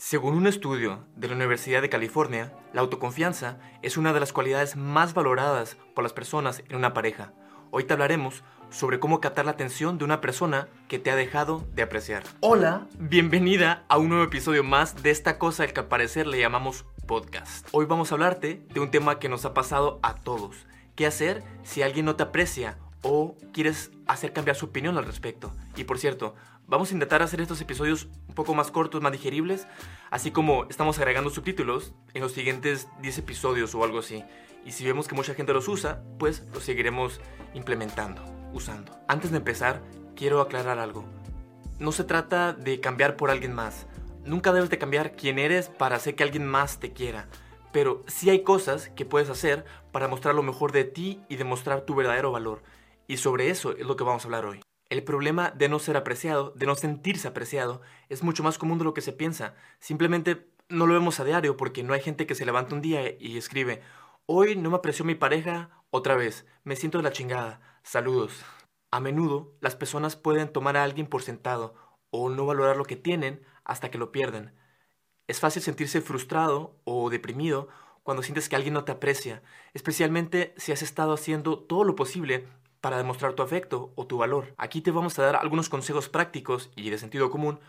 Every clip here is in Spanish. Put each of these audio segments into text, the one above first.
Según un estudio de la Universidad de California, la autoconfianza es una de las cualidades más valoradas por las personas en una pareja. Hoy te hablaremos sobre cómo captar la atención de una persona que te ha dejado de apreciar. Hola, bienvenida a un nuevo episodio más de esta cosa al que al parecer le llamamos podcast. Hoy vamos a hablarte de un tema que nos ha pasado a todos. ¿Qué hacer si alguien no te aprecia o quieres hacer cambiar su opinión al respecto? Y por cierto, Vamos a intentar hacer estos episodios un poco más cortos, más digeribles, así como estamos agregando subtítulos en los siguientes 10 episodios o algo así. Y si vemos que mucha gente los usa, pues los seguiremos implementando, usando. Antes de empezar, quiero aclarar algo. No se trata de cambiar por alguien más. Nunca debes de cambiar quién eres para hacer que alguien más te quiera. Pero sí hay cosas que puedes hacer para mostrar lo mejor de ti y demostrar tu verdadero valor. Y sobre eso es lo que vamos a hablar hoy. El problema de no ser apreciado, de no sentirse apreciado, es mucho más común de lo que se piensa. Simplemente no lo vemos a diario porque no hay gente que se levanta un día y escribe, hoy no me apreció mi pareja otra vez, me siento de la chingada, saludos. A menudo las personas pueden tomar a alguien por sentado o no valorar lo que tienen hasta que lo pierden. Es fácil sentirse frustrado o deprimido cuando sientes que alguien no te aprecia, especialmente si has estado haciendo todo lo posible para demostrar tu afecto o tu valor. Aquí te vamos a dar algunos consejos prácticos y de sentido común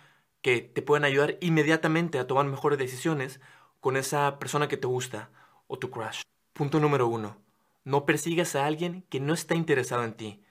que te pueden ayudar inmediatamente a tomar mejores decisiones con esa persona que te gusta o tu crush. Punto número uno. No persigas a alguien que no está interesado en ti.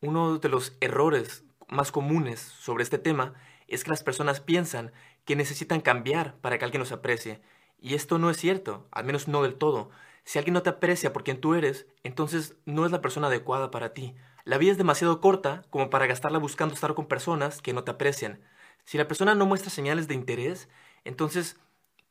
Uno de los errores más comunes sobre este tema es que las personas piensan que necesitan cambiar para que alguien los aprecie. Y esto no es cierto, al menos no del todo. Si alguien no te aprecia por quien tú eres, entonces no es la persona adecuada para ti. La vida es demasiado corta como para gastarla buscando estar con personas que no te aprecian. Si la persona no muestra señales de interés, entonces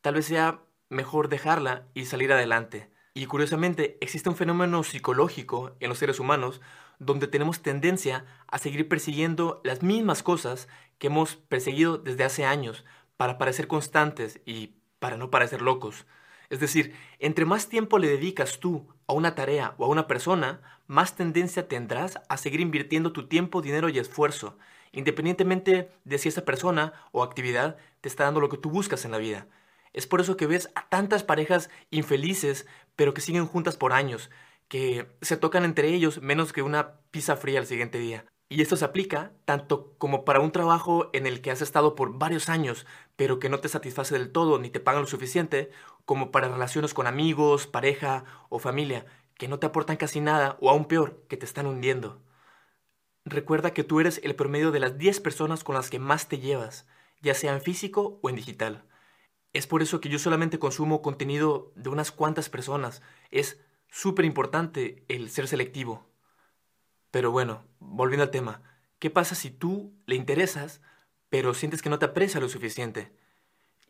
tal vez sea mejor dejarla y salir adelante. Y curiosamente, existe un fenómeno psicológico en los seres humanos donde tenemos tendencia a seguir persiguiendo las mismas cosas que hemos perseguido desde hace años para parecer constantes y para no parecer locos. Es decir, entre más tiempo le dedicas tú a una tarea o a una persona, más tendencia tendrás a seguir invirtiendo tu tiempo, dinero y esfuerzo, independientemente de si esa persona o actividad te está dando lo que tú buscas en la vida. Es por eso que ves a tantas parejas infelices, pero que siguen juntas por años, que se tocan entre ellos menos que una pizza fría al siguiente día. Y esto se aplica tanto como para un trabajo en el que has estado por varios años, pero que no te satisface del todo ni te pagan lo suficiente, como para relaciones con amigos, pareja o familia, que no te aportan casi nada o aún peor, que te están hundiendo. Recuerda que tú eres el promedio de las 10 personas con las que más te llevas, ya sea en físico o en digital. Es por eso que yo solamente consumo contenido de unas cuantas personas. Es súper importante el ser selectivo. Pero bueno, volviendo al tema, ¿qué pasa si tú le interesas, pero sientes que no te aprecia lo suficiente?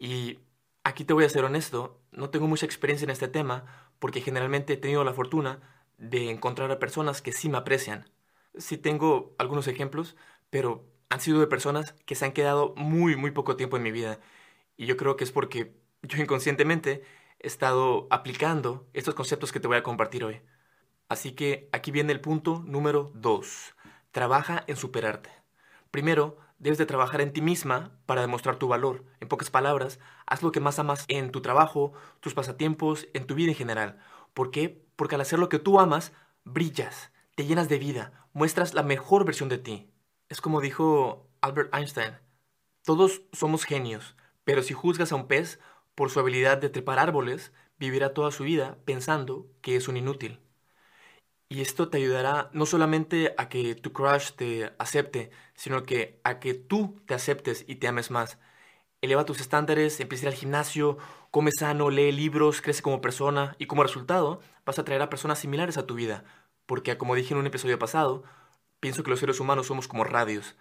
Y aquí te voy a ser honesto, no tengo mucha experiencia en este tema porque generalmente he tenido la fortuna de encontrar a personas que sí me aprecian. Sí tengo algunos ejemplos, pero han sido de personas que se han quedado muy, muy poco tiempo en mi vida. Y yo creo que es porque yo inconscientemente he estado aplicando estos conceptos que te voy a compartir hoy. Así que aquí viene el punto número 2. Trabaja en superarte. Primero, debes de trabajar en ti misma para demostrar tu valor. En pocas palabras, haz lo que más amas en tu trabajo, tus pasatiempos, en tu vida en general. ¿Por qué? Porque al hacer lo que tú amas, brillas, te llenas de vida, muestras la mejor versión de ti. Es como dijo Albert Einstein, todos somos genios, pero si juzgas a un pez por su habilidad de trepar árboles, vivirá toda su vida pensando que es un inútil. Y esto te ayudará no solamente a que tu crush te acepte, sino que a que tú te aceptes y te ames más. Eleva tus estándares, empieza a ir al gimnasio, come sano, lee libros, crece como persona y como resultado vas a atraer a personas similares a tu vida. Porque como dije en un episodio pasado, pienso que los seres humanos somos como radios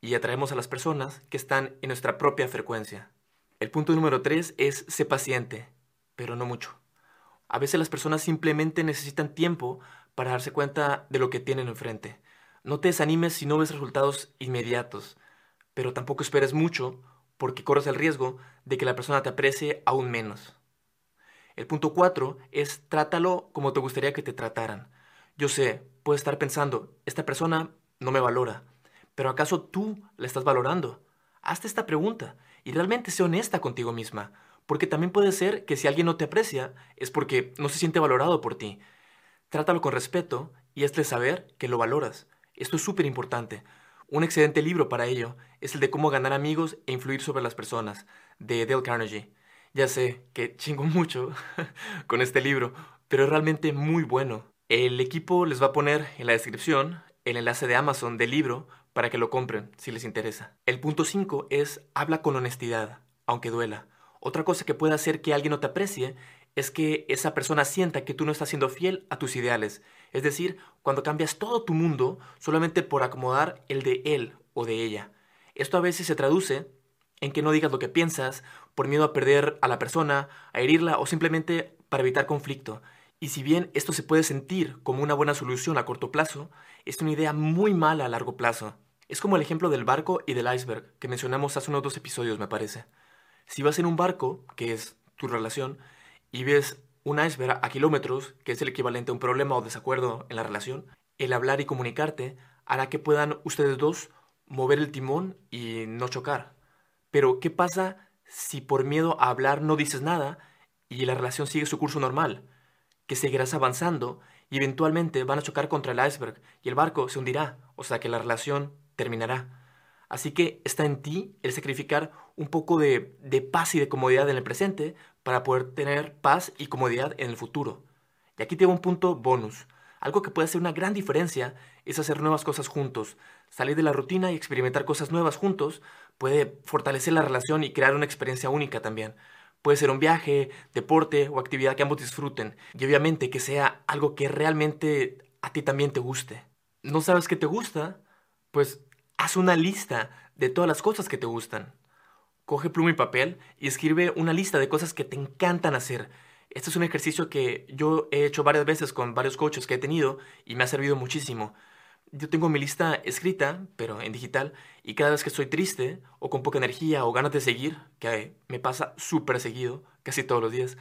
y atraemos a las personas que están en nuestra propia frecuencia. El punto número 3 es sé paciente, pero no mucho. A veces las personas simplemente necesitan tiempo para darse cuenta de lo que tienen enfrente. No te desanimes si no ves resultados inmediatos, pero tampoco esperes mucho porque corres el riesgo de que la persona te aprecie aún menos. El punto 4 es trátalo como te gustaría que te trataran. Yo sé, puedes estar pensando, esta persona no me valora, pero ¿acaso tú la estás valorando? Hazte esta pregunta y realmente sé honesta contigo misma. Porque también puede ser que si alguien no te aprecia es porque no se siente valorado por ti. Trátalo con respeto y hazle saber que lo valoras. Esto es súper importante. Un excelente libro para ello es el de cómo ganar amigos e influir sobre las personas, de Dale Carnegie. Ya sé que chingo mucho con este libro, pero es realmente muy bueno. El equipo les va a poner en la descripción el enlace de Amazon del libro para que lo compren si les interesa. El punto 5 es habla con honestidad, aunque duela. Otra cosa que puede hacer que alguien no te aprecie es que esa persona sienta que tú no estás siendo fiel a tus ideales. Es decir, cuando cambias todo tu mundo solamente por acomodar el de él o de ella. Esto a veces se traduce en que no digas lo que piensas por miedo a perder a la persona, a herirla o simplemente para evitar conflicto. Y si bien esto se puede sentir como una buena solución a corto plazo, es una idea muy mala a largo plazo. Es como el ejemplo del barco y del iceberg que mencionamos hace unos dos episodios, me parece. Si vas en un barco, que es tu relación, y ves un iceberg a kilómetros, que es el equivalente a un problema o desacuerdo en la relación, el hablar y comunicarte hará que puedan ustedes dos mover el timón y no chocar. Pero, ¿qué pasa si por miedo a hablar no dices nada y la relación sigue su curso normal? Que seguirás avanzando y eventualmente van a chocar contra el iceberg y el barco se hundirá, o sea que la relación terminará. Así que está en ti el sacrificar un poco de, de, paz y de comodidad en el presente para poder tener paz y comodidad en el futuro. Y aquí tengo un punto bonus. Algo que puede hacer una gran diferencia es hacer nuevas cosas juntos. Salir de la rutina y experimentar cosas nuevas juntos puede fortalecer la relación y crear una experiencia única también. Puede ser un viaje, deporte o actividad que ambos disfruten. Y obviamente que sea algo que realmente a ti también te guste. ¿No sabes qué te gusta? Pues haz una lista de todas las cosas que te gustan. Coge pluma y papel y escribe una lista de cosas que te encantan hacer. Este es un ejercicio que yo he hecho varias veces con varios coaches que he tenido y me ha servido muchísimo. Yo tengo mi lista escrita, pero en digital, y cada vez que estoy triste o con poca energía o ganas de seguir, que me pasa súper seguido, casi todos los días,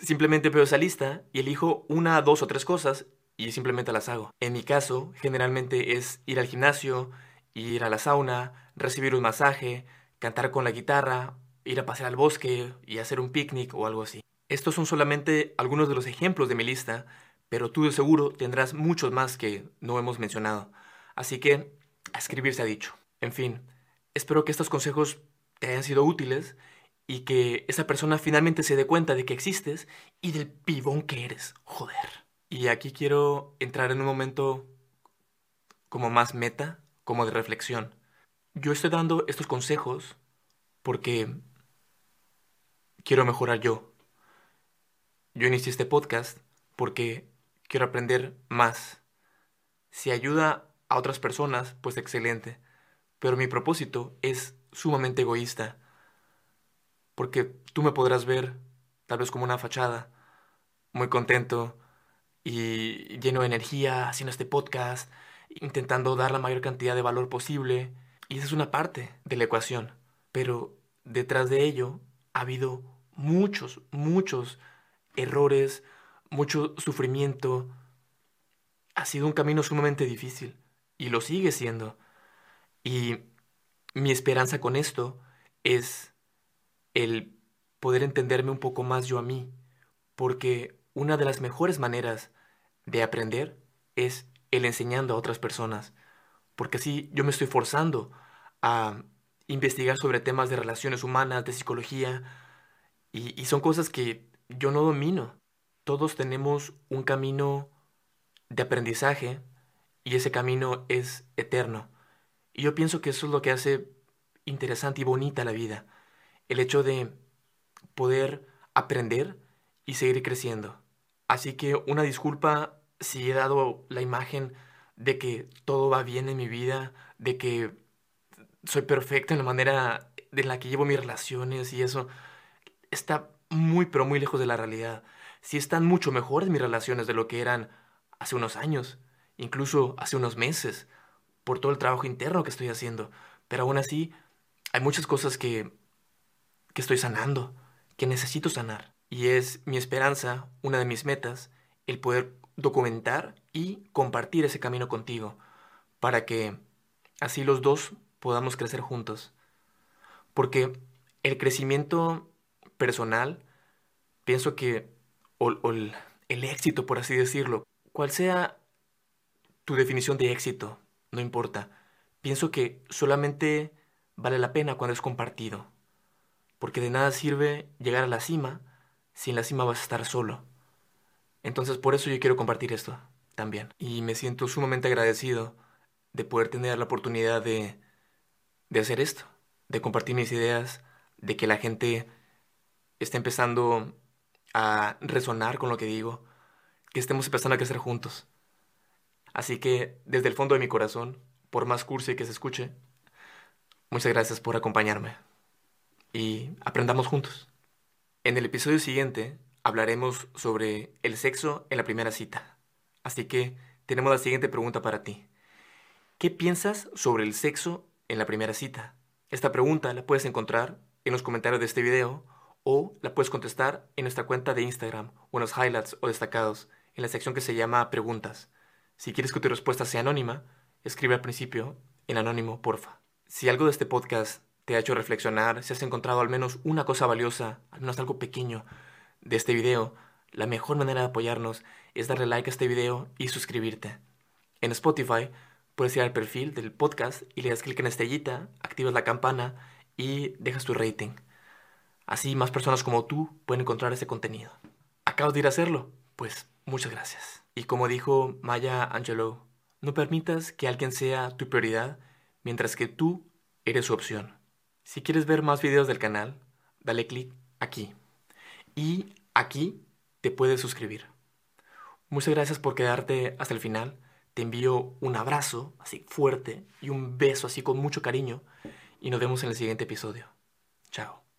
simplemente veo esa lista y elijo una, dos o tres cosas y simplemente las hago. En mi caso, generalmente es ir al gimnasio, ir a la sauna, recibir un masaje, cantar con la guitarra, ir a pasear al bosque y hacer un picnic o algo así. Estos son solamente algunos de los ejemplos de mi lista, pero tú de seguro tendrás muchos más que no hemos mencionado. Así que, a escribir se ha dicho. En fin, espero que estos consejos te hayan sido útiles y que esa persona finalmente se dé cuenta de que existes y del pibón que eres. Joder. Y aquí quiero entrar en un momento como más meta, como de reflexión. Yo estoy dando estos consejos porque quiero mejorar yo. Yo inicié este podcast porque quiero aprender más. Si ayuda a otras personas, pues excelente. Pero mi propósito es sumamente egoísta. Porque tú me podrás ver tal vez como una fachada, muy contento y lleno de energía haciendo este podcast, intentando dar la mayor cantidad de valor posible. Y esa es una parte de la ecuación. Pero detrás de ello ha habido muchos, muchos errores, mucho sufrimiento. Ha sido un camino sumamente difícil y lo sigue siendo. Y mi esperanza con esto es el poder entenderme un poco más yo a mí, porque una de las mejores maneras de aprender es el enseñando a otras personas, porque así yo me estoy forzando a investigar sobre temas de relaciones humanas, de psicología, y, son cosas que yo no domino. Todos tenemos un camino de aprendizaje y ese camino es eterno. Y yo pienso que eso es lo que hace interesante y bonita la vida. El hecho de poder aprender y seguir creciendo. Así que una disculpa si he dado la imagen de que todo va bien en mi vida, de que soy perfecto en la manera en la que llevo mis relaciones y eso, está muy pero muy lejos de la realidad. Si están mucho mejores mis relaciones de lo que eran hace unos años, incluso hace unos meses, por todo el trabajo interno que estoy haciendo. Pero aún así, hay muchas cosas que, que estoy sanando, que necesito sanar. Y es mi esperanza, una de mis metas, el poder documentar y compartir ese camino contigo, para que así los dos podamos crecer juntos. Porque El crecimiento personal, pienso que, o, el, el éxito, por así decirlo, cual sea tu definición de éxito, no importa. Pienso que solamente vale la pena cuando es compartido. Porque de nada sirve llegar a la cima si en la cima vas a estar solo. Entonces por eso yo quiero compartir esto también. Y me siento sumamente agradecido de poder tener la oportunidad de, de hacer esto, de compartir mis ideas, de que la gente esté empezando a resonar con lo que digo, que estemos empezando a crecer juntos. Así que desde el fondo de mi corazón, por más cursi que se escuche, muchas gracias por acompañarme y aprendamos juntos. En el episodio siguiente hablaremos sobre el sexo en la primera cita. Así que tenemos la siguiente pregunta para ti. ¿Qué piensas sobre el sexo en la primera cita? Esta pregunta la puedes encontrar en los comentarios de este video o la puedes contestar en nuestra cuenta de Instagram o en los highlights o destacados en la sección que se llama preguntas. Si quieres que tu respuesta sea anónima, escribe al principio en anónimo, porfa. Si algo de este podcast te ha hecho reflexionar, si has encontrado al menos una cosa valiosa, al menos algo pequeño de este video, la mejor manera de apoyarnos es darle like a este video y suscribirte. En Spotify puedes ir al perfil del podcast y le das clic en estrellita, activas la campana y dejas tu rating. Así más personas como tú pueden encontrar ese contenido. ¿Acabas de ir a hacerlo? Pues muchas gracias. Y como dijo Maya Angelou, no permitas que alguien sea tu prioridad mientras que tú eres su opción. Si quieres ver más videos del canal, dale clic aquí. Y aquí te puedes suscribir. Muchas gracias por quedarte hasta el final. Te envío un abrazo así fuerte y un beso así con mucho cariño y nos vemos en el siguiente episodio. Chao.